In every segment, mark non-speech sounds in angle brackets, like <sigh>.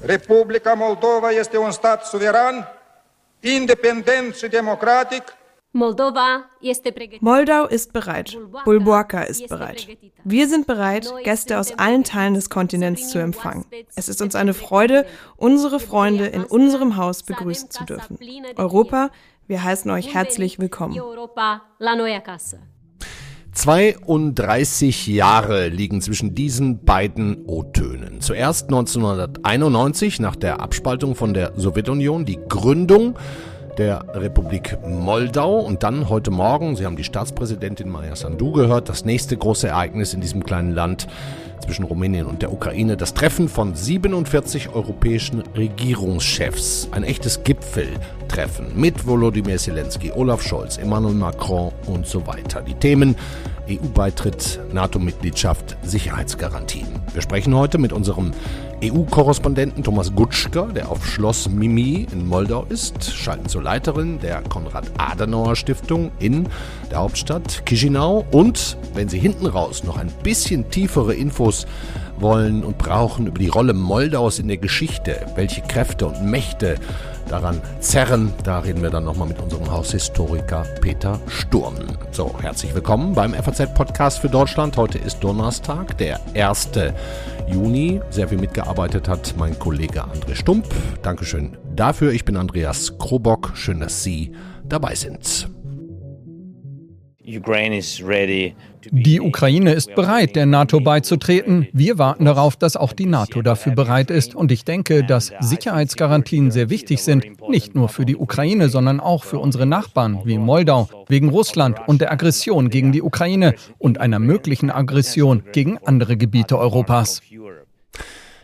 Republica Moldova este un stat suveran, independent și democratic, Moldau ist bereit. Bulboaka ist bereit. Wir sind bereit, Gäste aus allen Teilen des Kontinents zu empfangen. Es ist uns eine Freude, unsere Freunde in unserem Haus begrüßen zu dürfen. Europa, wir heißen euch herzlich willkommen. 32 Jahre liegen zwischen diesen beiden O-Tönen. Zuerst 1991 nach der Abspaltung von der Sowjetunion die Gründung der Republik Moldau und dann heute Morgen, Sie haben die Staatspräsidentin Maja Sandu gehört, das nächste große Ereignis in diesem kleinen Land zwischen Rumänien und der Ukraine, das Treffen von 47 europäischen Regierungschefs, ein echtes Gipfeltreffen mit Volodymyr Zelensky, Olaf Scholz, Emmanuel Macron und so weiter. Die Themen EU-Beitritt, NATO-Mitgliedschaft, Sicherheitsgarantien. Wir sprechen heute mit unserem EU-Korrespondenten Thomas Gutschka, der auf Schloss Mimi in Moldau ist, schalten zur Leiterin der Konrad-Adenauer-Stiftung in der Hauptstadt Chisinau. Und, wenn Sie hinten raus noch ein bisschen tiefere Infos wollen und brauchen über die Rolle Moldaus in der Geschichte, welche Kräfte und Mächte daran zerren. Da reden wir dann nochmal mit unserem Haushistoriker Peter Sturm. So, herzlich willkommen beim FAZ-Podcast für Deutschland. Heute ist Donnerstag, der 1. Juni. Sehr viel mitgearbeitet hat mein Kollege André Stump. Dankeschön dafür. Ich bin Andreas Krobock. Schön, dass Sie dabei sind. Die Ukraine ist bereit, der NATO beizutreten. Wir warten darauf, dass auch die NATO dafür bereit ist. Und ich denke, dass Sicherheitsgarantien sehr wichtig sind, nicht nur für die Ukraine, sondern auch für unsere Nachbarn wie Moldau, wegen Russland und der Aggression gegen die Ukraine und einer möglichen Aggression gegen andere Gebiete Europas.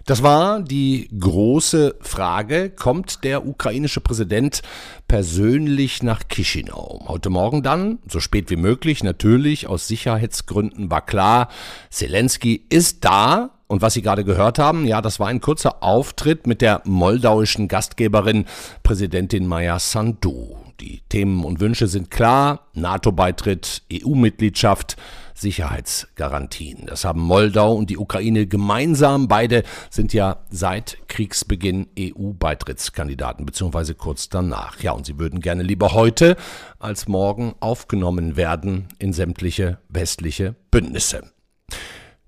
Das war die große Frage, kommt der ukrainische Präsident persönlich nach Chisinau? Heute Morgen dann, so spät wie möglich, natürlich aus Sicherheitsgründen war klar, Zelensky ist da, und was Sie gerade gehört haben, ja, das war ein kurzer Auftritt mit der moldauischen Gastgeberin Präsidentin Maya Sandu. Die Themen und Wünsche sind klar, NATO-Beitritt, EU-Mitgliedschaft, Sicherheitsgarantien. Das haben Moldau und die Ukraine gemeinsam. Beide sind ja seit Kriegsbeginn EU-Beitrittskandidaten, beziehungsweise kurz danach. Ja, und sie würden gerne lieber heute als morgen aufgenommen werden in sämtliche westliche Bündnisse.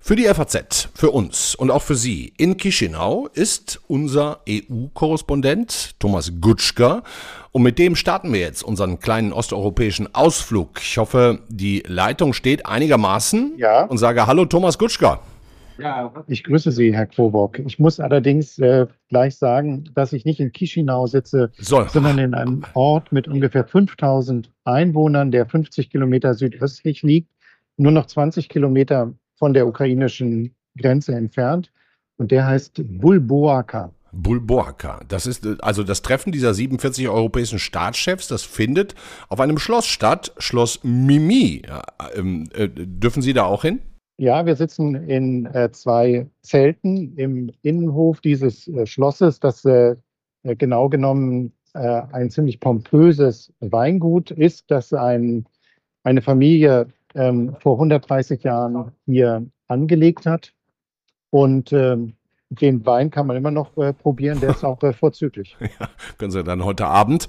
Für die FAZ, für uns und auch für Sie in Chisinau ist unser EU-Korrespondent Thomas Gutschka. Und mit dem starten wir jetzt unseren kleinen osteuropäischen Ausflug. Ich hoffe, die Leitung steht einigermaßen. Ja. Und sage Hallo Thomas Gutschka. Ja, ich grüße Sie, Herr Krobock. Ich muss allerdings äh, gleich sagen, dass ich nicht in Chisinau sitze, so. sondern in einem Ort mit ungefähr 5000 Einwohnern, der 50 Kilometer südöstlich liegt, nur noch 20 Kilometer von der ukrainischen Grenze entfernt. Und der heißt Bulboaka. Bulboaka. Das ist also das Treffen dieser 47 europäischen Staatschefs, das findet auf einem Schloss statt, Schloss Mimi. Ähm, äh, dürfen Sie da auch hin? Ja, wir sitzen in äh, zwei Zelten im Innenhof dieses äh, Schlosses, das äh, äh, genau genommen äh, ein ziemlich pompöses Weingut ist, das ein, eine Familie ähm, vor 130 Jahren hier angelegt hat. Und ähm, den Wein kann man immer noch äh, probieren, der ist auch äh, vorzüglich. <laughs> Ja, können Sie dann heute Abend.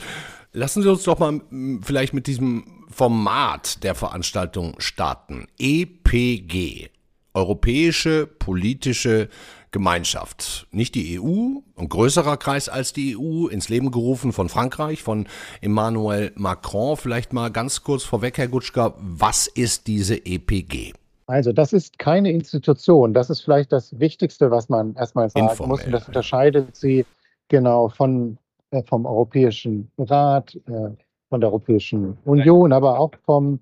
Lassen Sie uns doch mal vielleicht mit diesem Format der Veranstaltung starten. EPG, Europäische Politische Gemeinschaft. Nicht die EU, ein größerer Kreis als die EU, ins Leben gerufen von Frankreich, von Emmanuel Macron. Vielleicht mal ganz kurz vorweg, Herr Gutschka, was ist diese EPG? Also das ist keine Institution. Das ist vielleicht das Wichtigste, was man erstmal sagen Informell. muss. Und das unterscheidet sie genau von, äh, vom Europäischen Rat, äh, von der Europäischen Union, aber auch vom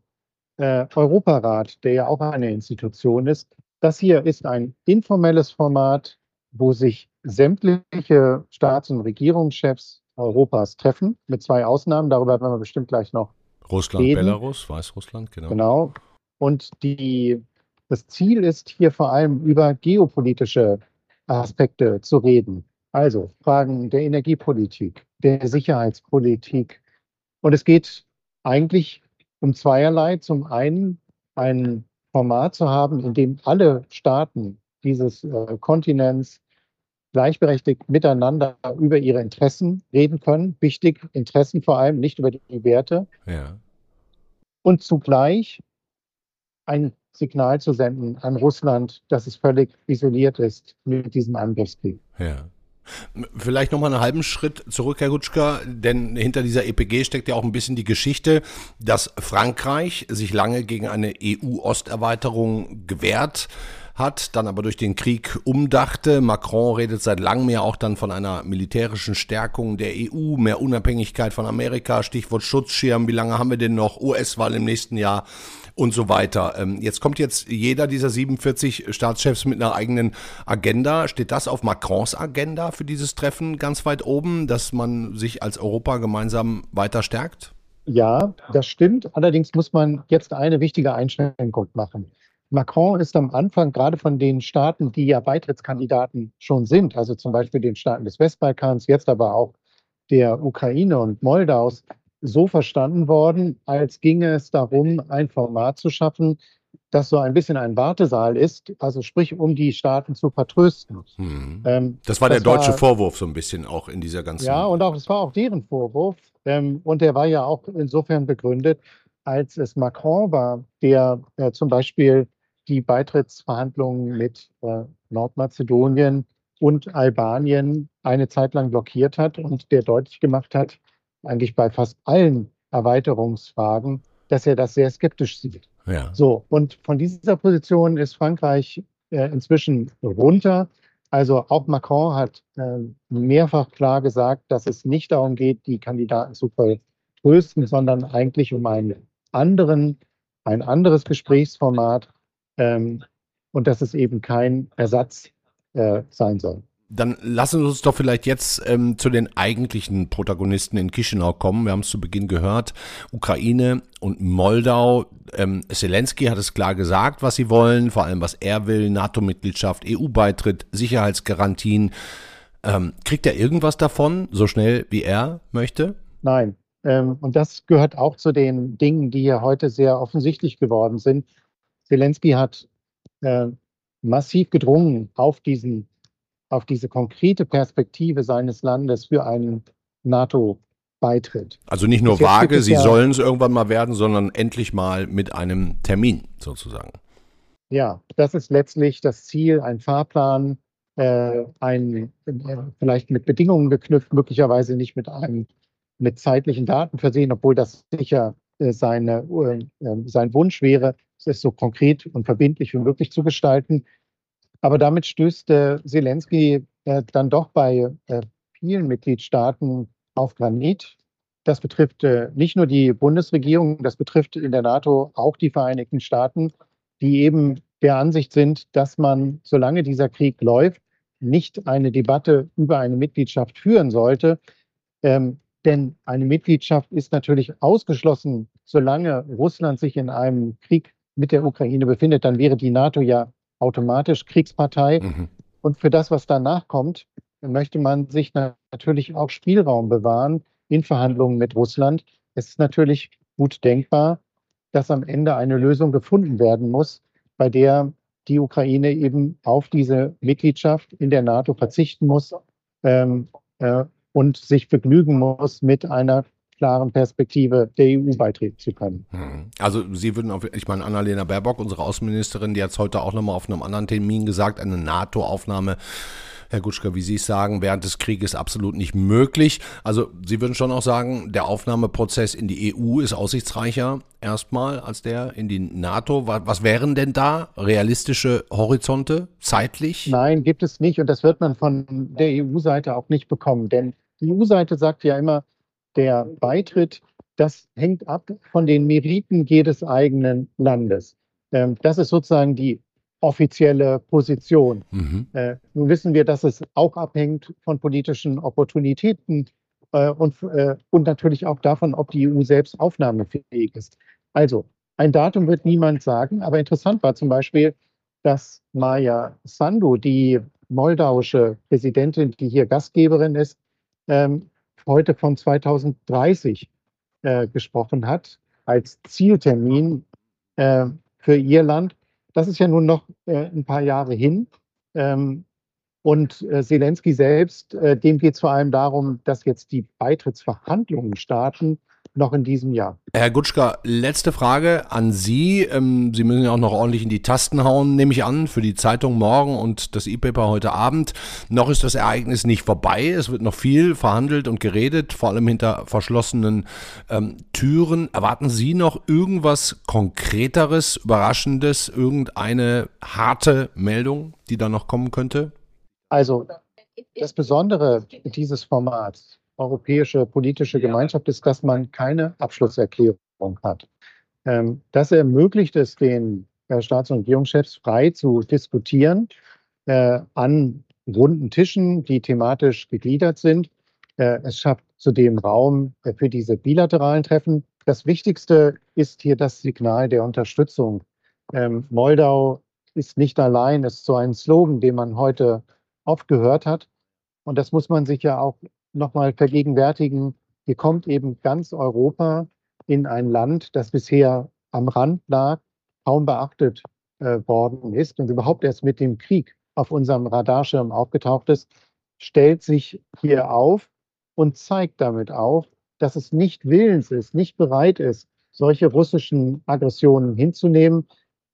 äh, Europarat, der ja auch eine Institution ist. Das hier ist ein informelles Format, wo sich sämtliche Staats- und Regierungschefs Europas treffen, mit zwei Ausnahmen. Darüber werden wir bestimmt gleich noch Russland, reden. Belarus, Weißrussland, genau. Genau. Und die, das Ziel ist hier vor allem über geopolitische Aspekte zu reden. Also Fragen der Energiepolitik, der Sicherheitspolitik. Und es geht eigentlich um zweierlei. Zum einen ein Format zu haben, in dem alle Staaten dieses äh, Kontinents gleichberechtigt miteinander über ihre Interessen reden können. Wichtig, Interessen vor allem, nicht über die Werte. Ja. Und zugleich ein Signal zu senden an Russland, dass es völlig isoliert ist mit diesem Angriffskrieg. Ja. Vielleicht noch mal einen halben Schritt zurück, Herr Gutschka, denn hinter dieser EPG steckt ja auch ein bisschen die Geschichte, dass Frankreich sich lange gegen eine EU-Osterweiterung gewehrt hat, dann aber durch den Krieg umdachte. Macron redet seit langem ja auch dann von einer militärischen Stärkung der EU, mehr Unabhängigkeit von Amerika, Stichwort Schutzschirm, wie lange haben wir denn noch, US-Wahl im nächsten Jahr und so weiter. Ähm, jetzt kommt jetzt jeder dieser 47 Staatschefs mit einer eigenen Agenda. Steht das auf Macrons Agenda für dieses Treffen ganz weit oben, dass man sich als Europa gemeinsam weiter stärkt? Ja, das stimmt. Allerdings muss man jetzt eine wichtige Einschränkung machen. Macron ist am Anfang gerade von den Staaten, die ja Beitrittskandidaten schon sind, also zum Beispiel den Staaten des Westbalkans, jetzt aber auch der Ukraine und Moldaus, so verstanden worden, als ginge es darum, ein Format zu schaffen, das so ein bisschen ein Wartesaal ist, also sprich, um die Staaten zu vertrösten. Hm. Ähm, das war das der deutsche war, Vorwurf so ein bisschen auch in dieser ganzen. Ja, und auch das war auch deren Vorwurf. Ähm, und der war ja auch insofern begründet, als es Macron war, der äh, zum Beispiel die Beitrittsverhandlungen mit äh, Nordmazedonien und Albanien eine Zeit lang blockiert hat und der deutlich gemacht hat, eigentlich bei fast allen Erweiterungsfragen, dass er das sehr skeptisch sieht. Ja. So, und von dieser Position ist Frankreich äh, inzwischen runter. Also auch Macron hat äh, mehrfach klar gesagt, dass es nicht darum geht, die Kandidaten zu vertrösten, sondern eigentlich um einen anderen, ein anderes Gesprächsformat ähm, und dass es eben kein Ersatz äh, sein soll. Dann lassen Sie uns doch vielleicht jetzt ähm, zu den eigentlichen Protagonisten in Chisinau kommen. Wir haben es zu Beginn gehört. Ukraine und Moldau. Ähm, Zelensky hat es klar gesagt, was sie wollen, vor allem was er will. NATO-Mitgliedschaft, EU-Beitritt, Sicherheitsgarantien. Ähm, kriegt er irgendwas davon, so schnell wie er möchte? Nein. Ähm, und das gehört auch zu den Dingen, die ja heute sehr offensichtlich geworden sind. Zelensky hat äh, massiv gedrungen auf diesen auf diese konkrete Perspektive seines Landes für einen NATO-Beitritt. Also nicht nur vage, sie ja, sollen es irgendwann mal werden, sondern endlich mal mit einem Termin sozusagen. Ja, das ist letztlich das Ziel, ein Fahrplan, äh, ein, äh, vielleicht mit Bedingungen geknüpft, möglicherweise nicht mit einem mit zeitlichen Daten versehen, obwohl das sicher äh, seine, äh, sein Wunsch wäre, es so konkret und verbindlich wie möglich zu gestalten. Aber damit stößt äh, Zelensky äh, dann doch bei äh, vielen Mitgliedstaaten auf Granit. Das betrifft äh, nicht nur die Bundesregierung, das betrifft in der NATO auch die Vereinigten Staaten, die eben der Ansicht sind, dass man, solange dieser Krieg läuft, nicht eine Debatte über eine Mitgliedschaft führen sollte. Ähm, denn eine Mitgliedschaft ist natürlich ausgeschlossen, solange Russland sich in einem Krieg mit der Ukraine befindet. Dann wäre die NATO ja automatisch Kriegspartei. Mhm. Und für das, was danach kommt, möchte man sich natürlich auch Spielraum bewahren in Verhandlungen mit Russland. Es ist natürlich gut denkbar, dass am Ende eine Lösung gefunden werden muss, bei der die Ukraine eben auf diese Mitgliedschaft in der NATO verzichten muss ähm, äh, und sich begnügen muss mit einer klaren Perspektive der EU beitreten zu können. Hm. Also Sie würden auf, ich meine, Annalena Baerbock, unsere Außenministerin, die hat es heute auch nochmal auf einem anderen Termin gesagt, eine NATO-Aufnahme Herr Gutschka, wie Sie es sagen, während des Krieges absolut nicht möglich. Also Sie würden schon auch sagen, der Aufnahmeprozess in die EU ist aussichtsreicher erstmal als der in die NATO. Was, was wären denn da realistische Horizonte zeitlich? Nein, gibt es nicht und das wird man von der EU-Seite auch nicht bekommen, denn die EU-Seite sagt ja immer, der Beitritt, das hängt ab von den Meriten jedes eigenen Landes. Ähm, das ist sozusagen die offizielle Position. Mhm. Äh, nun wissen wir, dass es auch abhängt von politischen Opportunitäten äh, und, äh, und natürlich auch davon, ob die EU selbst aufnahmefähig ist. Also, ein Datum wird niemand sagen, aber interessant war zum Beispiel, dass Maja Sandu, die moldauische Präsidentin, die hier Gastgeberin ist, ähm, heute von 2030 äh, gesprochen hat als Zieltermin äh, für ihr Land. Das ist ja nun noch äh, ein paar Jahre hin. Ähm, und äh, Zelensky selbst, äh, dem geht es vor allem darum, dass jetzt die Beitrittsverhandlungen starten noch in diesem Jahr. Herr Gutschka, letzte Frage an Sie. Ähm, Sie müssen ja auch noch ordentlich in die Tasten hauen, nehme ich an, für die Zeitung morgen und das E-Paper heute Abend. Noch ist das Ereignis nicht vorbei. Es wird noch viel verhandelt und geredet, vor allem hinter verschlossenen ähm, Türen. Erwarten Sie noch irgendwas Konkreteres, Überraschendes, irgendeine harte Meldung, die da noch kommen könnte? Also das Besondere dieses Formats europäische politische Gemeinschaft ist, dass man keine Abschlusserklärung hat. Ähm, das ermöglicht es den äh, Staats- und Regierungschefs frei zu diskutieren äh, an runden Tischen, die thematisch gegliedert sind. Äh, es schafft zudem Raum für diese bilateralen Treffen. Das Wichtigste ist hier das Signal der Unterstützung. Ähm, Moldau ist nicht allein, ist so ein Slogan, den man heute oft gehört hat. Und das muss man sich ja auch nochmal vergegenwärtigen, hier kommt eben ganz Europa in ein Land, das bisher am Rand lag, kaum beachtet äh, worden ist und überhaupt erst mit dem Krieg auf unserem Radarschirm aufgetaucht ist, stellt sich hier auf und zeigt damit auf, dass es nicht willens ist, nicht bereit ist, solche russischen Aggressionen hinzunehmen.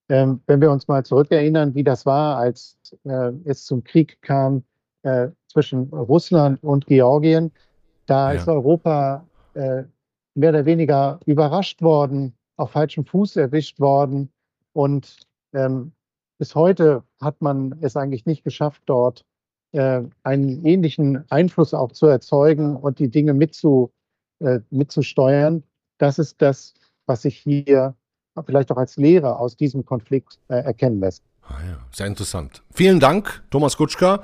Ähm, wenn wir uns mal zurückerinnern, wie das war, als äh, es zum Krieg kam äh, zwischen Russland und Georgien. Da ja. ist Europa äh, mehr oder weniger überrascht worden, auf falschem Fuß erwischt worden. Und ähm, bis heute hat man es eigentlich nicht geschafft, dort äh, einen ähnlichen Einfluss auch zu erzeugen und die Dinge mitzu, äh, mitzusteuern. Das ist das, was sich hier vielleicht auch als Lehre aus diesem Konflikt äh, erkennen lässt. Ah ja, sehr interessant. Vielen Dank, Thomas Kutschka.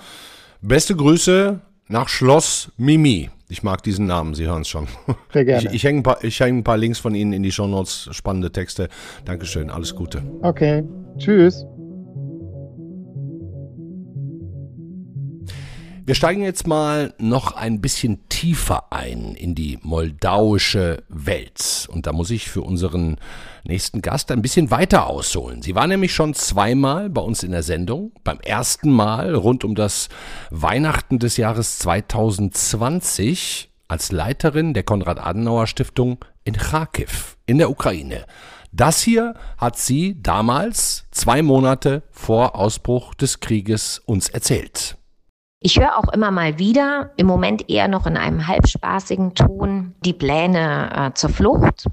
Beste Grüße nach Schloss Mimi. Ich mag diesen Namen, Sie hören es schon. Sehr gerne. Ich, ich hänge ein, paar, häng ein paar Links von Ihnen in die Show Notes. Spannende Texte. Dankeschön, alles Gute. Okay, tschüss. Wir steigen jetzt mal noch ein bisschen tiefer ein in die moldauische Welt. Und da muss ich für unseren nächsten Gast ein bisschen weiter ausholen. Sie war nämlich schon zweimal bei uns in der Sendung. Beim ersten Mal rund um das Weihnachten des Jahres 2020 als Leiterin der Konrad-Adenauer-Stiftung in Kharkiv in der Ukraine. Das hier hat sie damals, zwei Monate vor Ausbruch des Krieges, uns erzählt. Ich höre auch immer mal wieder, im Moment eher noch in einem halbspaßigen Ton, die Pläne äh, zur Flucht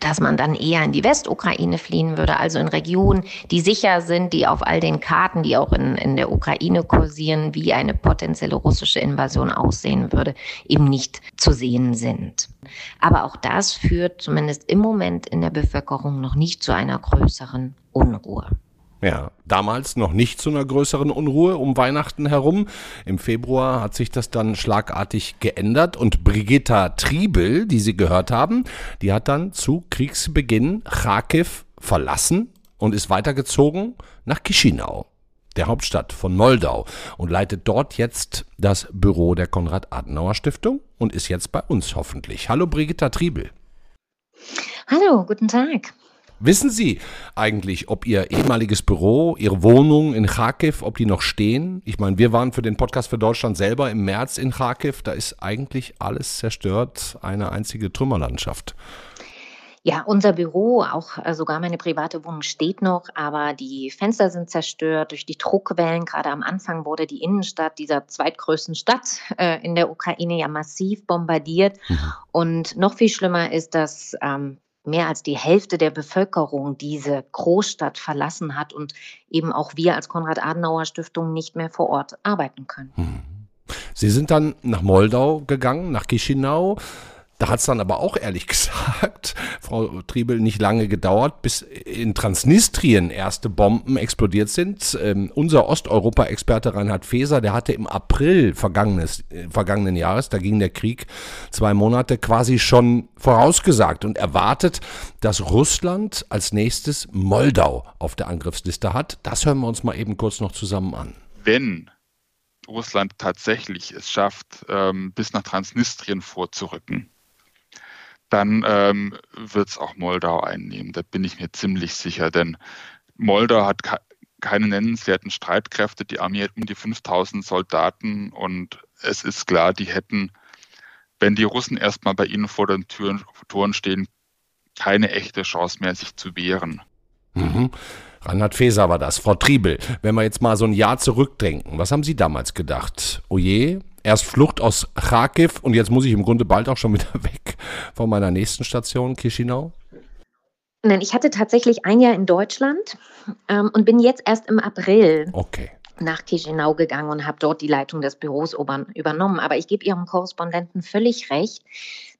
dass man dann eher in die Westukraine fliehen würde, also in Regionen, die sicher sind, die auf all den Karten, die auch in, in der Ukraine kursieren, wie eine potenzielle russische Invasion aussehen würde, eben nicht zu sehen sind. Aber auch das führt zumindest im Moment in der Bevölkerung noch nicht zu einer größeren Unruhe. Ja, damals noch nicht zu einer größeren Unruhe um Weihnachten herum. Im Februar hat sich das dann schlagartig geändert und Brigitta Triebel, die Sie gehört haben, die hat dann zu Kriegsbeginn Kharkiv verlassen und ist weitergezogen nach Chisinau, der Hauptstadt von Moldau und leitet dort jetzt das Büro der Konrad-Adenauer-Stiftung und ist jetzt bei uns hoffentlich. Hallo Brigitta Triebel. Hallo, guten Tag. Wissen Sie eigentlich, ob Ihr ehemaliges Büro, Ihre Wohnung in Kharkiv, ob die noch stehen? Ich meine, wir waren für den Podcast für Deutschland selber im März in Kharkiv. Da ist eigentlich alles zerstört, eine einzige Trümmerlandschaft. Ja, unser Büro, auch äh, sogar meine private Wohnung steht noch, aber die Fenster sind zerstört durch die Druckwellen. Gerade am Anfang wurde die Innenstadt dieser zweitgrößten Stadt äh, in der Ukraine ja massiv bombardiert. Mhm. Und noch viel schlimmer ist, dass ähm, mehr als die Hälfte der Bevölkerung diese Großstadt verlassen hat und eben auch wir als Konrad-Adenauer-Stiftung nicht mehr vor Ort arbeiten können. Hm. Sie sind dann nach Moldau gegangen, nach Chisinau. Da hat es dann aber auch ehrlich <laughs> gesagt, Frau Triebel, nicht lange gedauert, bis in Transnistrien erste Bomben explodiert sind. Ähm, unser Osteuropa-Experte Reinhard Feser, der hatte im April vergangenes, äh, vergangenen Jahres, da ging der Krieg zwei Monate, quasi schon vorausgesagt und erwartet, dass Russland als nächstes Moldau auf der Angriffsliste hat. Das hören wir uns mal eben kurz noch zusammen an. Wenn Russland tatsächlich es schafft, ähm, bis nach Transnistrien vorzurücken, dann ähm, wird es auch Moldau einnehmen. Da bin ich mir ziemlich sicher, denn Moldau hat keine nennenswerten Streitkräfte. Die Armee hat um die 5000 Soldaten und es ist klar, die hätten, wenn die Russen erstmal bei ihnen vor den Türen, Toren stehen, keine echte Chance mehr, sich zu wehren. Mhm. Reinhard Feser war das. Frau Triebel, wenn wir jetzt mal so ein Jahr zurückdenken, was haben Sie damals gedacht? Oje, erst Flucht aus Kharkiv und jetzt muss ich im Grunde bald auch schon wieder <laughs> weg von meiner nächsten Station, Chisinau? Nein, ich hatte tatsächlich ein Jahr in Deutschland ähm, und bin jetzt erst im April okay. nach Chisinau gegangen und habe dort die Leitung des Büros übernommen. Aber ich gebe Ihrem Korrespondenten völlig recht.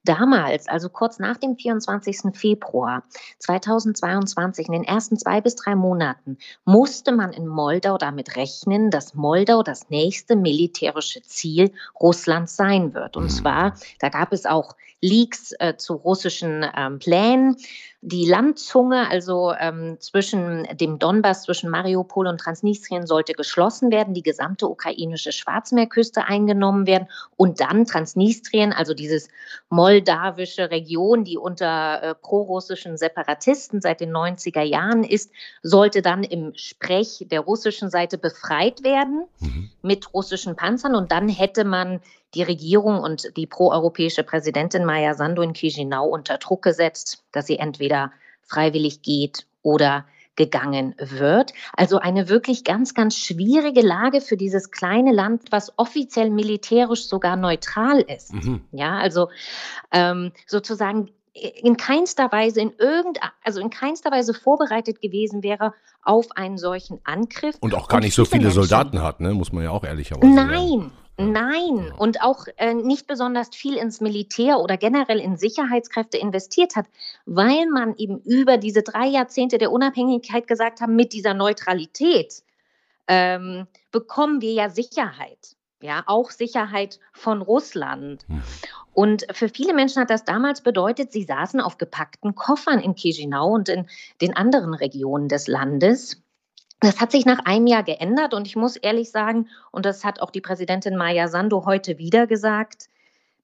Damals, also kurz nach dem 24. Februar 2022, in den ersten zwei bis drei Monaten, musste man in Moldau damit rechnen, dass Moldau das nächste militärische Ziel Russlands sein wird. Und mhm. zwar, da gab es auch Leaks äh, zu russischen ähm, Plänen die Landzunge, also ähm, zwischen dem Donbass, zwischen Mariupol und Transnistrien, sollte geschlossen werden, die gesamte ukrainische Schwarzmeerküste eingenommen werden und dann Transnistrien, also dieses moldawische Region, die unter äh, prorussischen Separatisten seit den 90er Jahren ist, sollte dann im Sprech der russischen Seite befreit werden mhm. mit russischen Panzern und dann hätte man die Regierung und die proeuropäische Präsidentin Maya Sandu in Chisinau unter Druck gesetzt, dass sie entweder freiwillig geht oder gegangen wird. Also eine wirklich ganz, ganz schwierige Lage für dieses kleine Land, was offiziell militärisch sogar neutral ist. Mhm. Ja, also ähm, sozusagen in keinster Weise in irgend, also in keinster Weise vorbereitet gewesen wäre auf einen solchen Angriff. Und auch gar nicht so viele Menschen, Soldaten hat, ne? muss man ja auch ehrlicherweise sagen. Nein, und auch äh, nicht besonders viel ins Militär oder generell in Sicherheitskräfte investiert hat, weil man eben über diese drei Jahrzehnte der Unabhängigkeit gesagt haben, mit dieser Neutralität ähm, bekommen wir ja Sicherheit, ja, auch Sicherheit von Russland. Und für viele Menschen hat das damals bedeutet, sie saßen auf gepackten Koffern in Chisinau und in den anderen Regionen des Landes das hat sich nach einem Jahr geändert und ich muss ehrlich sagen, und das hat auch die Präsidentin Maja Sandu heute wieder gesagt,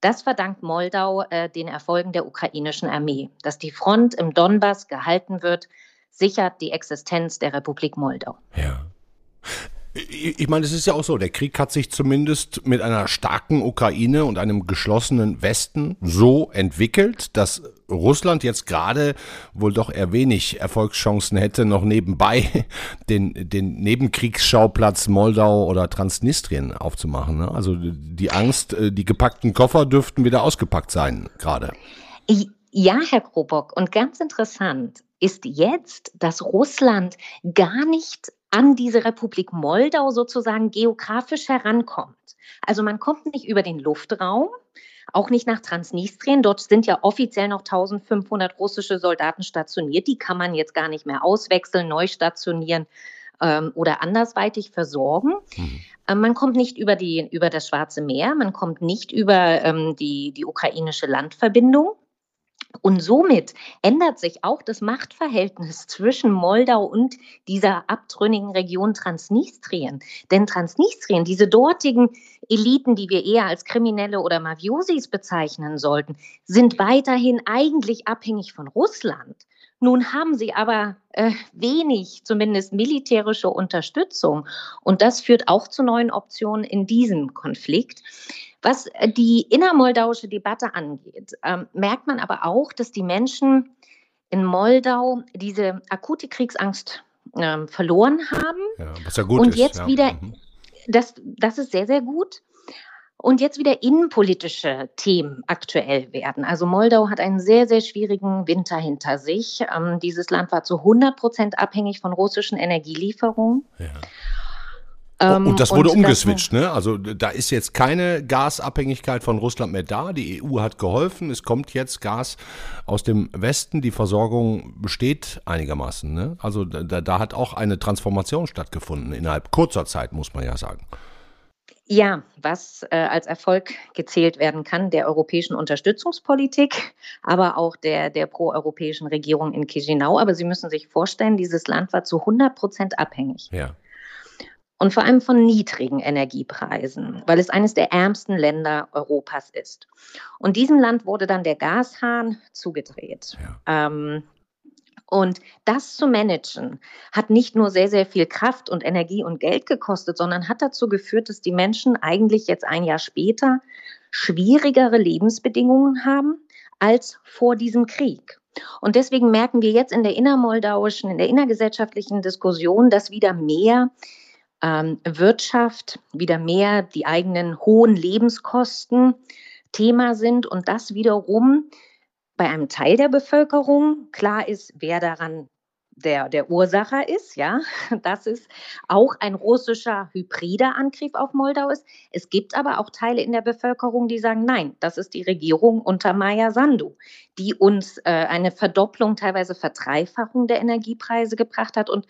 das verdankt Moldau äh, den Erfolgen der ukrainischen Armee. Dass die Front im Donbass gehalten wird, sichert die Existenz der Republik Moldau. Ja. Ich meine, es ist ja auch so, der Krieg hat sich zumindest mit einer starken Ukraine und einem geschlossenen Westen so entwickelt, dass Russland jetzt gerade wohl doch eher wenig Erfolgschancen hätte, noch nebenbei <laughs> den, den Nebenkriegsschauplatz Moldau oder Transnistrien aufzumachen. Ne? Also die Angst, äh, die gepackten Koffer dürften wieder ausgepackt sein gerade. Ja, Herr Krobock, und ganz interessant ist jetzt, dass Russland gar nicht an diese Republik Moldau sozusagen geografisch herankommt. Also man kommt nicht über den Luftraum, auch nicht nach Transnistrien. Dort sind ja offiziell noch 1500 russische Soldaten stationiert. Die kann man jetzt gar nicht mehr auswechseln, neu stationieren ähm, oder andersweitig versorgen. Mhm. Ähm, man kommt nicht über, die, über das Schwarze Meer, man kommt nicht über ähm, die, die ukrainische Landverbindung. Und somit ändert sich auch das Machtverhältnis zwischen Moldau und dieser abtrünnigen Region Transnistrien. Denn Transnistrien, diese dortigen Eliten, die wir eher als Kriminelle oder Mafiosis bezeichnen sollten, sind weiterhin eigentlich abhängig von Russland. Nun haben sie aber äh, wenig, zumindest militärische Unterstützung. Und das führt auch zu neuen Optionen in diesem Konflikt. Was äh, die innermoldauische Debatte angeht, ähm, merkt man aber auch, dass die Menschen in Moldau diese akute Kriegsangst ähm, verloren haben. Ja, was ja gut und ist. jetzt ja. wieder, mhm. das, das ist sehr, sehr gut. Und jetzt wieder innenpolitische Themen aktuell werden. Also Moldau hat einen sehr, sehr schwierigen Winter hinter sich. Ähm, dieses Land war zu 100 Prozent abhängig von russischen Energielieferungen. Ja. Ähm, und das wurde und umgeswitcht, ne? Also da ist jetzt keine Gasabhängigkeit von Russland mehr da. Die EU hat geholfen. Es kommt jetzt Gas aus dem Westen. Die Versorgung besteht einigermaßen. Ne? Also da, da hat auch eine Transformation stattgefunden innerhalb kurzer Zeit, muss man ja sagen. Ja, was äh, als Erfolg gezählt werden kann, der europäischen Unterstützungspolitik, aber auch der, der proeuropäischen Regierung in Chisinau. Aber Sie müssen sich vorstellen, dieses Land war zu 100 Prozent abhängig. Ja und vor allem von niedrigen Energiepreisen, weil es eines der ärmsten Länder Europas ist. Und diesem Land wurde dann der Gashahn zugedreht. Ja. Ähm, Und das zu managen hat nicht nur sehr, sehr viel Kraft und Energie und Geld gekostet, sondern hat dazu geführt, dass die Menschen eigentlich jetzt ein Jahr später schwierigere Lebensbedingungen haben als vor diesem Krieg. Und deswegen merken wir jetzt in der innermoldauischen, in der innergesellschaftlichen Diskussion, dass wieder mehr ähm, Wirtschaft, wieder mehr die eigenen hohen Lebenskosten Thema sind und das wiederum bei einem Teil der Bevölkerung klar ist, wer daran der, der Ursacher ist, ja, <laughs> dass es auch ein russischer hybrider Angriff auf Moldau ist. Es gibt aber auch Teile in der Bevölkerung, die sagen, nein, das ist die Regierung unter Maya Sandu, die uns äh, eine Verdopplung, teilweise Verdreifachung der Energiepreise gebracht hat und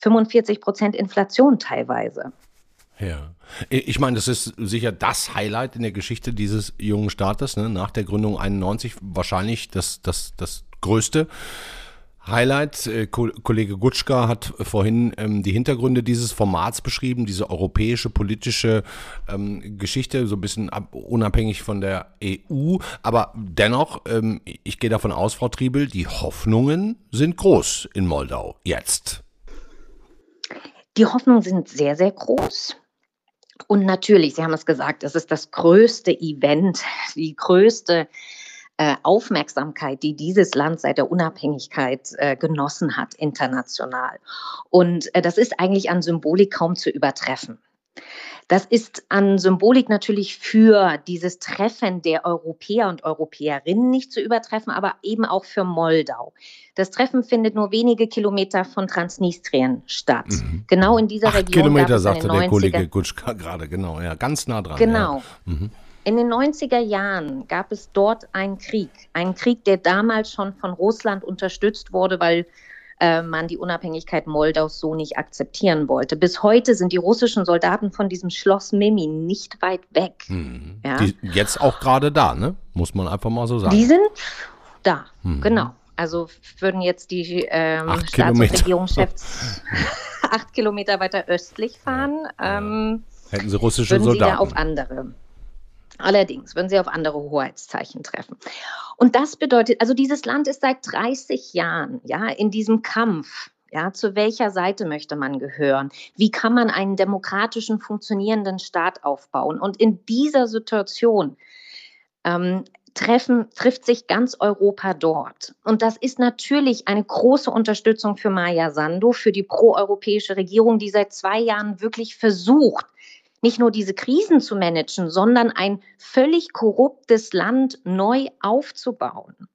45 Prozent Inflation teilweise. Ja. Ich meine, das ist sicher das Highlight in der Geschichte dieses jungen Staates, ne? nach der Gründung 91 wahrscheinlich das, das, das größte. Highlight. Äh, Kollege Gutschka hat vorhin ähm, die Hintergründe dieses Formats beschrieben, diese europäische politische ähm, Geschichte, so ein bisschen ab, unabhängig von der EU. Aber dennoch, ähm, ich gehe davon aus, Frau Triebel, die Hoffnungen sind groß in Moldau jetzt. Die Hoffnungen sind sehr, sehr groß. Und natürlich, Sie haben es gesagt, es ist das größte Event, die größte äh, Aufmerksamkeit, die dieses Land seit der Unabhängigkeit äh, genossen hat, international. Und äh, das ist eigentlich an Symbolik kaum zu übertreffen. Das ist an Symbolik natürlich für dieses Treffen der Europäer und Europäerinnen nicht zu übertreffen, aber eben auch für Moldau. Das Treffen findet nur wenige Kilometer von Transnistrien statt. Mhm. Genau in dieser Acht Region. Kilometer, sagte der Kollege Gutschka gerade, genau, ja, ganz nah dran. Genau. Ja. Mhm. In den 90er Jahren gab es dort einen Krieg, einen Krieg, der damals schon von Russland unterstützt wurde, weil äh, man die Unabhängigkeit Moldaus so nicht akzeptieren wollte. Bis heute sind die russischen Soldaten von diesem Schloss Mimi nicht weit weg. Hm. Ja? Die, jetzt auch gerade da, ne? Muss man einfach mal so sagen. Die sind da, hm. genau. Also würden jetzt die ähm, Staats- und Regierungschefs <laughs> <laughs> acht Kilometer weiter östlich fahren, ja. ähm, hätten sie russische würden Soldaten. Sie da auf andere. Allerdings würden sie auf andere Hoheitszeichen treffen. Und das bedeutet, also dieses Land ist seit 30 Jahren ja in diesem Kampf. Ja, zu welcher Seite möchte man gehören? Wie kann man einen demokratischen, funktionierenden Staat aufbauen? Und in dieser Situation ähm, treffen, trifft sich ganz Europa dort. Und das ist natürlich eine große Unterstützung für Maya Sandu, für die proeuropäische Regierung, die seit zwei Jahren wirklich versucht, nicht nur diese Krisen zu managen, sondern ein völlig korruptes Land neu aufzubauen.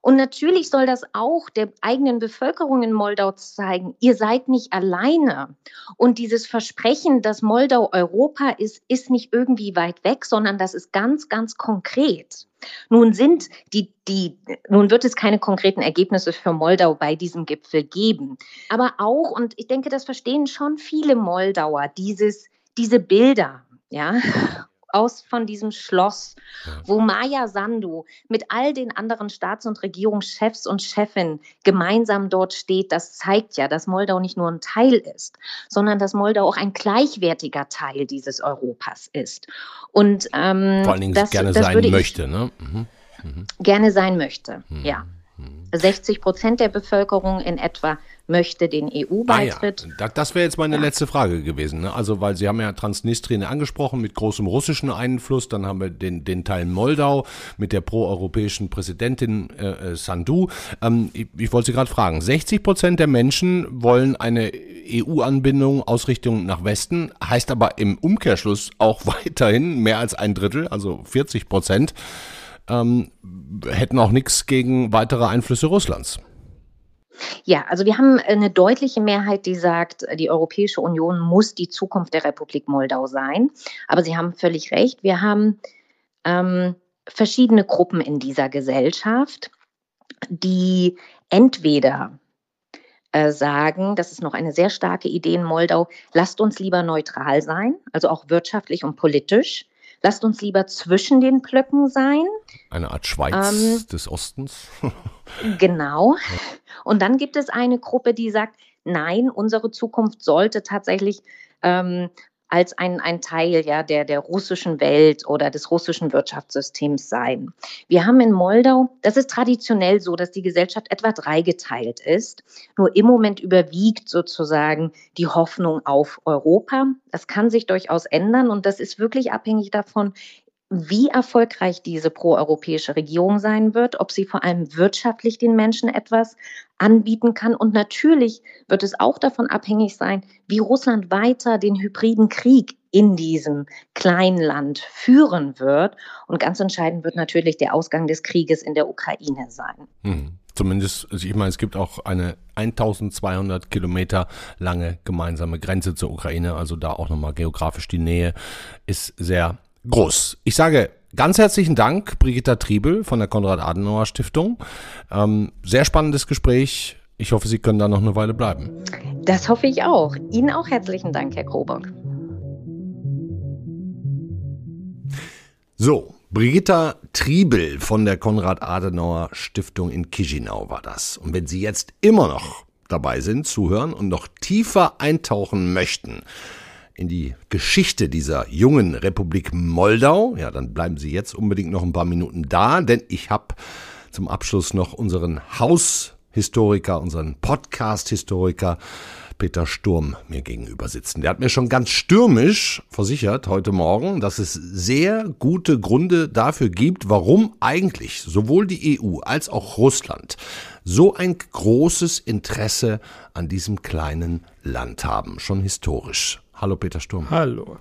Und natürlich soll das auch der eigenen Bevölkerung in Moldau zeigen, ihr seid nicht alleine. Und dieses Versprechen, dass Moldau Europa ist, ist nicht irgendwie weit weg, sondern das ist ganz, ganz konkret. Nun sind die, die, nun wird es keine konkreten Ergebnisse für Moldau bei diesem Gipfel geben. Aber auch, und ich denke, das verstehen schon viele Moldauer, dieses, diese Bilder, ja, aus von diesem Schloss, wo Maya Sandu mit all den anderen Staats- und Regierungschefs und Chefinnen gemeinsam dort steht, das zeigt ja, dass Moldau nicht nur ein Teil ist, sondern dass Moldau auch ein gleichwertiger Teil dieses Europas ist. Und ähm, vor allen Dingen das, gerne das sein möchte, ne? Mhm. Mhm. Gerne sein möchte, mhm. ja. 60 Prozent der Bevölkerung in etwa möchte den EU-Beitritt. Ah ja. Das wäre jetzt meine ja. letzte Frage gewesen. Ne? Also, weil Sie haben ja Transnistrien angesprochen mit großem russischen Einfluss. Dann haben wir den, den Teil Moldau mit der proeuropäischen Präsidentin äh, äh Sandu. Ähm, ich, ich wollte Sie gerade fragen. 60 Prozent der Menschen wollen eine EU-Anbindung Ausrichtung nach Westen, heißt aber im Umkehrschluss auch <laughs> weiterhin mehr als ein Drittel, also 40 Prozent ähm, hätten auch nichts gegen weitere Einflüsse Russlands. Ja, also wir haben eine deutliche Mehrheit, die sagt, die Europäische Union muss die Zukunft der Republik Moldau sein. Aber Sie haben völlig recht. Wir haben ähm, verschiedene Gruppen in dieser Gesellschaft, die entweder äh, sagen, das ist noch eine sehr starke Idee in Moldau, lasst uns lieber neutral sein, also auch wirtschaftlich und politisch. Lasst uns lieber zwischen den Blöcken sein. Eine Art Schweiz ähm, des Ostens. <laughs> genau. Und dann gibt es eine Gruppe, die sagt, nein, unsere Zukunft sollte tatsächlich ähm, als ein, ein Teil ja, der, der russischen Welt oder des russischen Wirtschaftssystems sein. Wir haben in Moldau, das ist traditionell so, dass die Gesellschaft etwa dreigeteilt ist. Nur im Moment überwiegt sozusagen die Hoffnung auf Europa. Das kann sich durchaus ändern und das ist wirklich abhängig davon, wie erfolgreich diese proeuropäische Regierung sein wird, ob sie vor allem wirtschaftlich den Menschen etwas anbieten kann. Und natürlich wird es auch davon abhängig sein, wie Russland weiter den hybriden Krieg in diesem kleinen Land führen wird. Und ganz entscheidend wird natürlich der Ausgang des Krieges in der Ukraine sein. Hm. Zumindest, also ich meine, es gibt auch eine 1200 Kilometer lange gemeinsame Grenze zur Ukraine. Also da auch nochmal geografisch die Nähe ist sehr groß. Ich sage ganz herzlichen Dank, Brigitta Triebel von der Konrad-Adenauer-Stiftung. Ähm, sehr spannendes Gespräch. Ich hoffe, Sie können da noch eine Weile bleiben. Das hoffe ich auch. Ihnen auch herzlichen Dank, Herr Krobock. So, Brigitta Triebel von der Konrad-Adenauer-Stiftung in Chisinau war das. Und wenn Sie jetzt immer noch dabei sind, zuhören und noch tiefer eintauchen möchten, in die Geschichte dieser jungen Republik Moldau, ja, dann bleiben Sie jetzt unbedingt noch ein paar Minuten da, denn ich habe zum Abschluss noch unseren Haushistoriker, unseren Podcast-Historiker Peter Sturm mir gegenüber sitzen. Der hat mir schon ganz stürmisch versichert heute Morgen, dass es sehr gute Gründe dafür gibt, warum eigentlich sowohl die EU als auch Russland so ein großes Interesse an diesem kleinen Land haben, schon historisch. Hallo Peter Sturm. Hallo.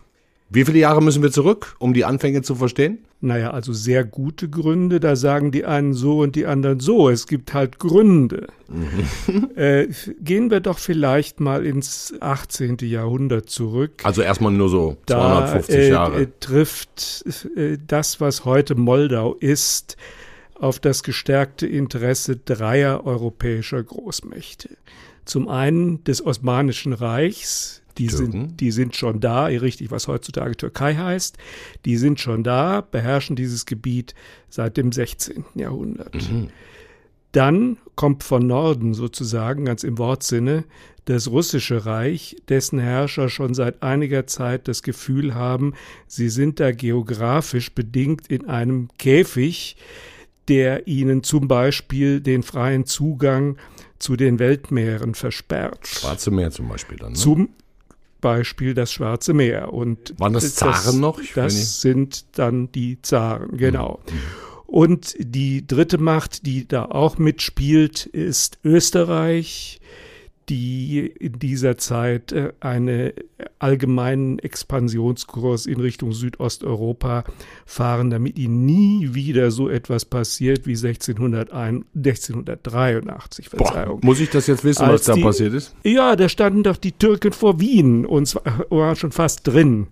Wie viele Jahre müssen wir zurück, um die Anfänge zu verstehen? Naja, also sehr gute Gründe, da sagen die einen so und die anderen so. Es gibt halt Gründe. Mhm. Äh, gehen wir doch vielleicht mal ins 18. Jahrhundert zurück. Also erstmal nur so 250 da, äh, Jahre. Äh, trifft äh, das, was heute Moldau ist, auf das gestärkte Interesse dreier europäischer Großmächte. Zum einen des Osmanischen Reichs, die sind, die sind schon da, richtig, was heutzutage Türkei heißt. Die sind schon da, beherrschen dieses Gebiet seit dem 16. Jahrhundert. Mhm. Dann kommt von Norden sozusagen, ganz im Wortsinne, das russische Reich, dessen Herrscher schon seit einiger Zeit das Gefühl haben, sie sind da geografisch bedingt in einem Käfig, der ihnen zum Beispiel den freien Zugang zu den Weltmeeren versperrt. Schwarze Meer zum Beispiel dann. Ne? Zum Beispiel das Schwarze Meer. Und Waren das Zaren das, noch? Ich das sind dann die Zaren, genau. Mhm. Und die dritte Macht, die da auch mitspielt, ist Österreich die in dieser Zeit äh, einen allgemeinen Expansionskurs in Richtung Südosteuropa fahren, damit ihnen nie wieder so etwas passiert wie 1601, 1683. Verzeihung. Boah, muss ich das jetzt wissen, Als was da die, passiert ist? Ja, da standen doch die Türken vor Wien und zwar, <laughs> waren schon fast drin.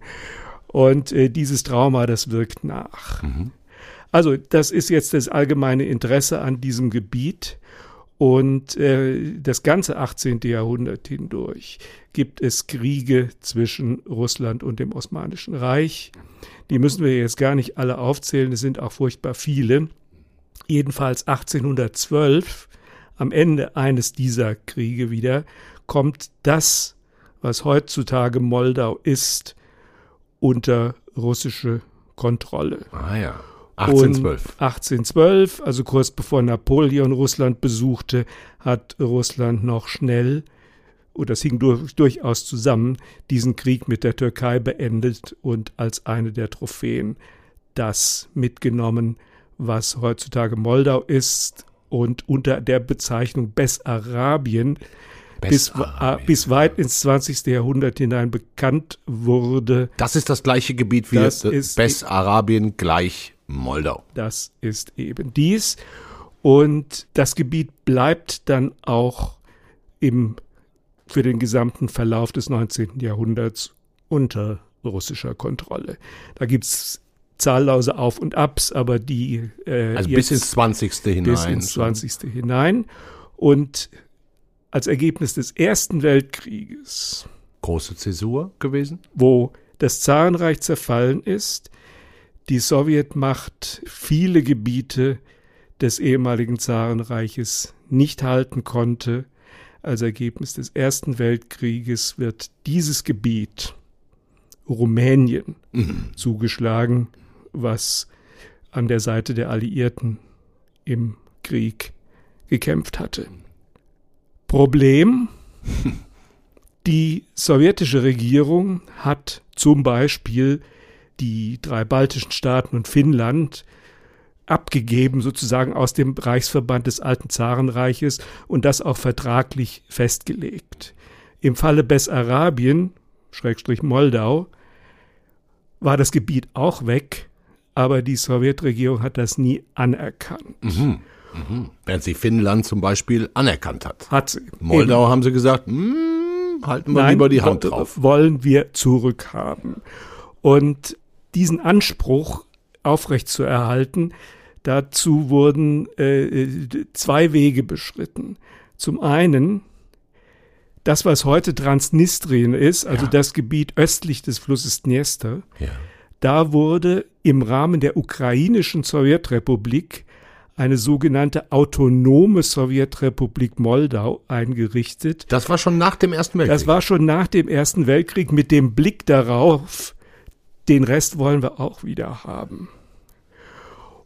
Und äh, dieses Trauma, das wirkt nach. Mhm. Also das ist jetzt das allgemeine Interesse an diesem Gebiet. Und äh, das ganze 18. Jahrhundert hindurch gibt es Kriege zwischen Russland und dem Osmanischen Reich. Die müssen wir jetzt gar nicht alle aufzählen, es sind auch furchtbar viele. Jedenfalls 1812, am Ende eines dieser Kriege wieder, kommt das, was heutzutage Moldau ist, unter russische Kontrolle. Ah ja. 1812. 1812, also kurz bevor Napoleon Russland besuchte, hat Russland noch schnell, und das hing durch, durchaus zusammen, diesen Krieg mit der Türkei beendet und als eine der Trophäen das mitgenommen, was heutzutage Moldau ist und unter der Bezeichnung Bessarabien bis, äh, bis, weit ins 20. Jahrhundert hinein bekannt wurde. Das ist das gleiche Gebiet wie Bessarabien gleich Moldau. Das ist eben dies. Und das Gebiet bleibt dann auch im, für den gesamten Verlauf des 19. Jahrhunderts unter russischer Kontrolle. Da gibt es zahllose Auf und Abs, aber die äh, also bis ins 20. hinein. Bis ins 20. hinein. Und als Ergebnis des Ersten Weltkrieges. Große Zäsur gewesen? Wo das Zarenreich zerfallen ist, die Sowjetmacht viele Gebiete des ehemaligen Zarenreiches nicht halten konnte. Als Ergebnis des Ersten Weltkrieges wird dieses Gebiet Rumänien mhm. zugeschlagen, was an der Seite der Alliierten im Krieg gekämpft hatte. Problem, <laughs> die sowjetische Regierung hat zum Beispiel die drei baltischen Staaten und Finnland abgegeben, sozusagen aus dem Reichsverband des alten Zarenreiches und das auch vertraglich festgelegt. Im Falle Bessarabien, Schrägstrich Moldau, war das Gebiet auch weg, aber die Sowjetregierung hat das nie anerkannt. Mhm. Mhm. Während sie Finnland zum Beispiel anerkannt hat. Hat sie. Moldau Eben. haben sie gesagt, hm, halten wir Nein, lieber die Hand drauf. Wollen wir zurückhaben. Und diesen Anspruch aufrechtzuerhalten, dazu wurden äh, zwei Wege beschritten. Zum einen das, was heute Transnistrien ist, also ja. das Gebiet östlich des Flusses Dniester, ja. da wurde im Rahmen der ukrainischen Sowjetrepublik eine sogenannte autonome Sowjetrepublik Moldau eingerichtet. Das war schon nach dem Ersten Weltkrieg. Das war schon nach dem Ersten Weltkrieg mit dem Blick darauf, den Rest wollen wir auch wieder haben.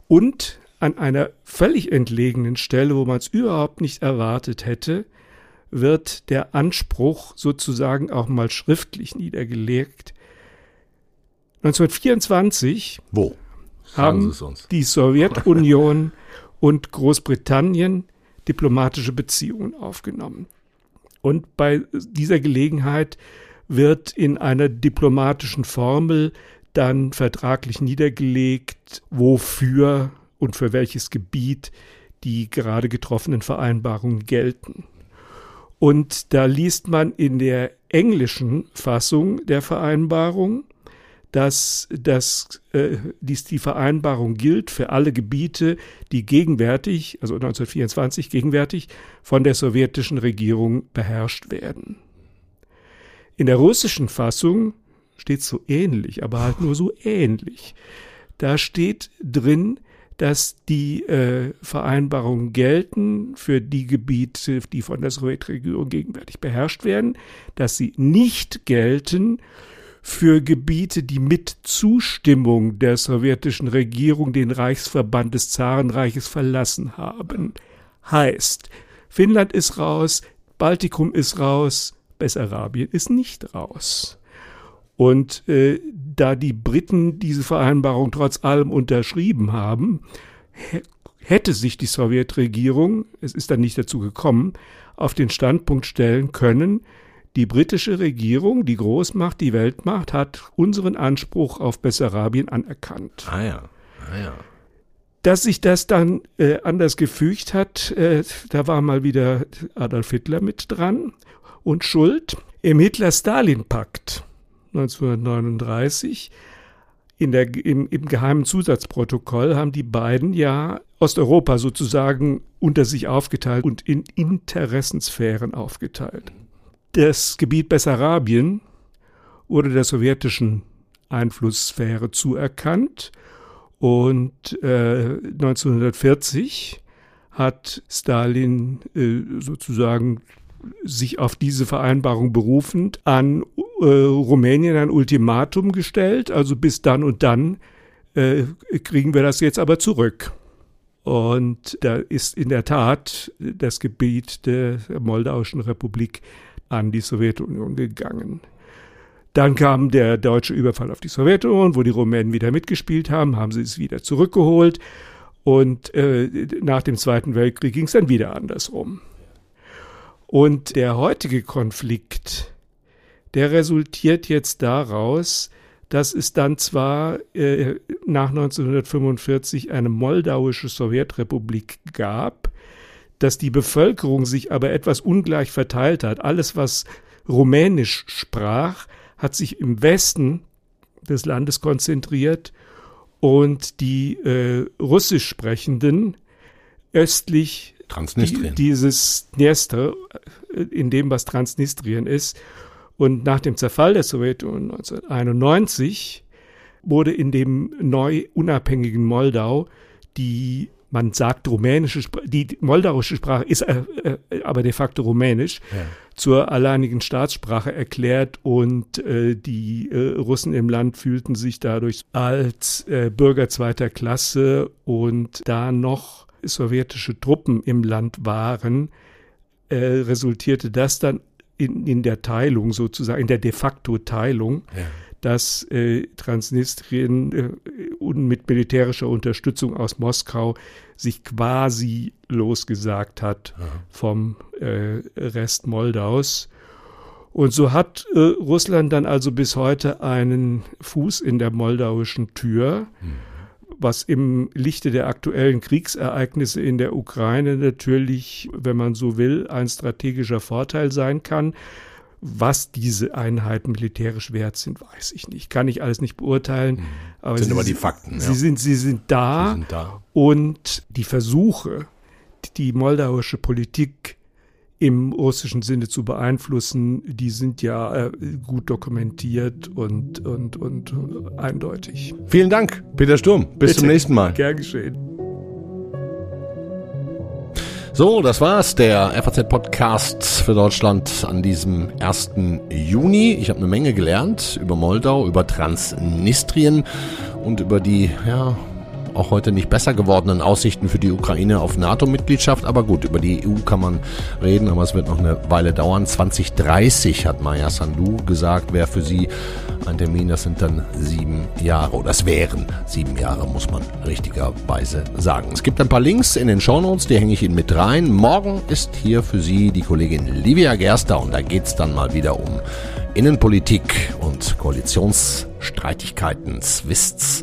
Und an einer völlig entlegenen Stelle, wo man es überhaupt nicht erwartet hätte, wird der Anspruch sozusagen auch mal schriftlich niedergelegt. 1924 Wo? haben die Sowjetunion <laughs> und Großbritannien diplomatische Beziehungen aufgenommen. Und bei dieser Gelegenheit wird in einer diplomatischen Formel dann vertraglich niedergelegt, wofür und für welches Gebiet die gerade getroffenen Vereinbarungen gelten. Und da liest man in der englischen Fassung der Vereinbarung, dass, dass äh, dies die Vereinbarung gilt für alle Gebiete, die gegenwärtig, also 1924 gegenwärtig, von der sowjetischen Regierung beherrscht werden. In der russischen Fassung steht so ähnlich, aber halt nur so ähnlich. Da steht drin, dass die äh, Vereinbarungen gelten für die Gebiete, die von der Sowjetregierung gegenwärtig beherrscht werden, dass sie nicht gelten für Gebiete, die mit Zustimmung der sowjetischen Regierung den Reichsverband des Zarenreiches verlassen haben. Heißt, Finnland ist raus, Baltikum ist raus, Bessarabien ist nicht raus. Und äh, da die Briten diese Vereinbarung trotz allem unterschrieben haben, hätte sich die Sowjetregierung, es ist dann nicht dazu gekommen, auf den Standpunkt stellen können, die britische Regierung, die Großmacht, die Weltmacht, hat unseren Anspruch auf Bessarabien anerkannt. Ah ja, ah ja. Dass sich das dann äh, anders gefügt hat, äh, da war mal wieder Adolf Hitler mit dran und schuld. Im Hitler-Stalin-Pakt 1939. In der, im, Im geheimen Zusatzprotokoll haben die beiden ja Osteuropa sozusagen unter sich aufgeteilt und in Interessensphären aufgeteilt. Das Gebiet Bessarabien wurde der sowjetischen Einflusssphäre zuerkannt und äh, 1940 hat Stalin äh, sozusagen sich auf diese Vereinbarung berufend an äh, Rumänien ein Ultimatum gestellt, also bis dann und dann äh, kriegen wir das jetzt aber zurück. Und da ist in der Tat das Gebiet der Moldauischen Republik an die Sowjetunion gegangen. Dann kam der deutsche Überfall auf die Sowjetunion, wo die Rumänen wieder mitgespielt haben, haben sie es wieder zurückgeholt. Und äh, nach dem Zweiten Weltkrieg ging es dann wieder andersrum. Und der heutige Konflikt, der resultiert jetzt daraus, dass es dann zwar äh, nach 1945 eine moldauische Sowjetrepublik gab, dass die Bevölkerung sich aber etwas ungleich verteilt hat. Alles, was Rumänisch sprach, hat sich im Westen des Landes konzentriert und die äh, Russisch sprechenden östlich Transnistrien. Die, dieses Dniester, äh, in dem was Transnistrien ist. Und nach dem Zerfall der Sowjetunion 1991 wurde in dem neu unabhängigen Moldau die man sagt rumänische Sprache, die moldauische Sprache ist äh, äh, aber de facto rumänisch, ja. zur alleinigen Staatsprache erklärt und äh, die äh, Russen im Land fühlten sich dadurch als äh, Bürger zweiter Klasse und da noch sowjetische Truppen im Land waren, äh, resultierte das dann in, in der Teilung sozusagen, in der de facto Teilung. Ja dass äh, Transnistrien äh, mit militärischer Unterstützung aus Moskau sich quasi losgesagt hat ja. vom äh, Rest Moldaus. Und so hat äh, Russland dann also bis heute einen Fuß in der moldauischen Tür, mhm. Was im Lichte der aktuellen Kriegsereignisse in der Ukraine natürlich, wenn man so will, ein strategischer Vorteil sein kann. Was diese Einheiten militärisch wert sind, weiß ich nicht. Kann ich alles nicht beurteilen. Mhm. Aber sind sie, aber die Fakten. Sie, ja. sind, sie, sind da, sie sind da. Und die Versuche, die moldauische Politik im russischen Sinne zu beeinflussen, die sind ja äh, gut dokumentiert und, und, und eindeutig. Vielen Dank, Peter Sturm. Bis Bitte. zum nächsten Mal. Gern geschehen. So, das war's, der FAZ-Podcast für Deutschland an diesem 1. Juni. Ich habe eine Menge gelernt über Moldau, über Transnistrien und über die ja, auch heute nicht besser gewordenen Aussichten für die Ukraine auf NATO-Mitgliedschaft. Aber gut, über die EU kann man reden, aber es wird noch eine Weile dauern. 2030 hat Maya Sandu gesagt, wäre für sie ein Termin. Das sind dann sieben Jahre oder es wären sieben Jahre, muss man richtigerweise sagen. Es gibt ein paar Links in den Shownotes, die hänge ich Ihnen mit rein. Morgen ist hier für Sie die Kollegin Livia Gerster und da geht es dann mal wieder um Innenpolitik und Koalitionsstreitigkeiten, Zwists.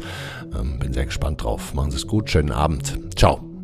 Ähm, bin sehr gespannt drauf. Machen Sie es gut. Schönen Abend. Ciao.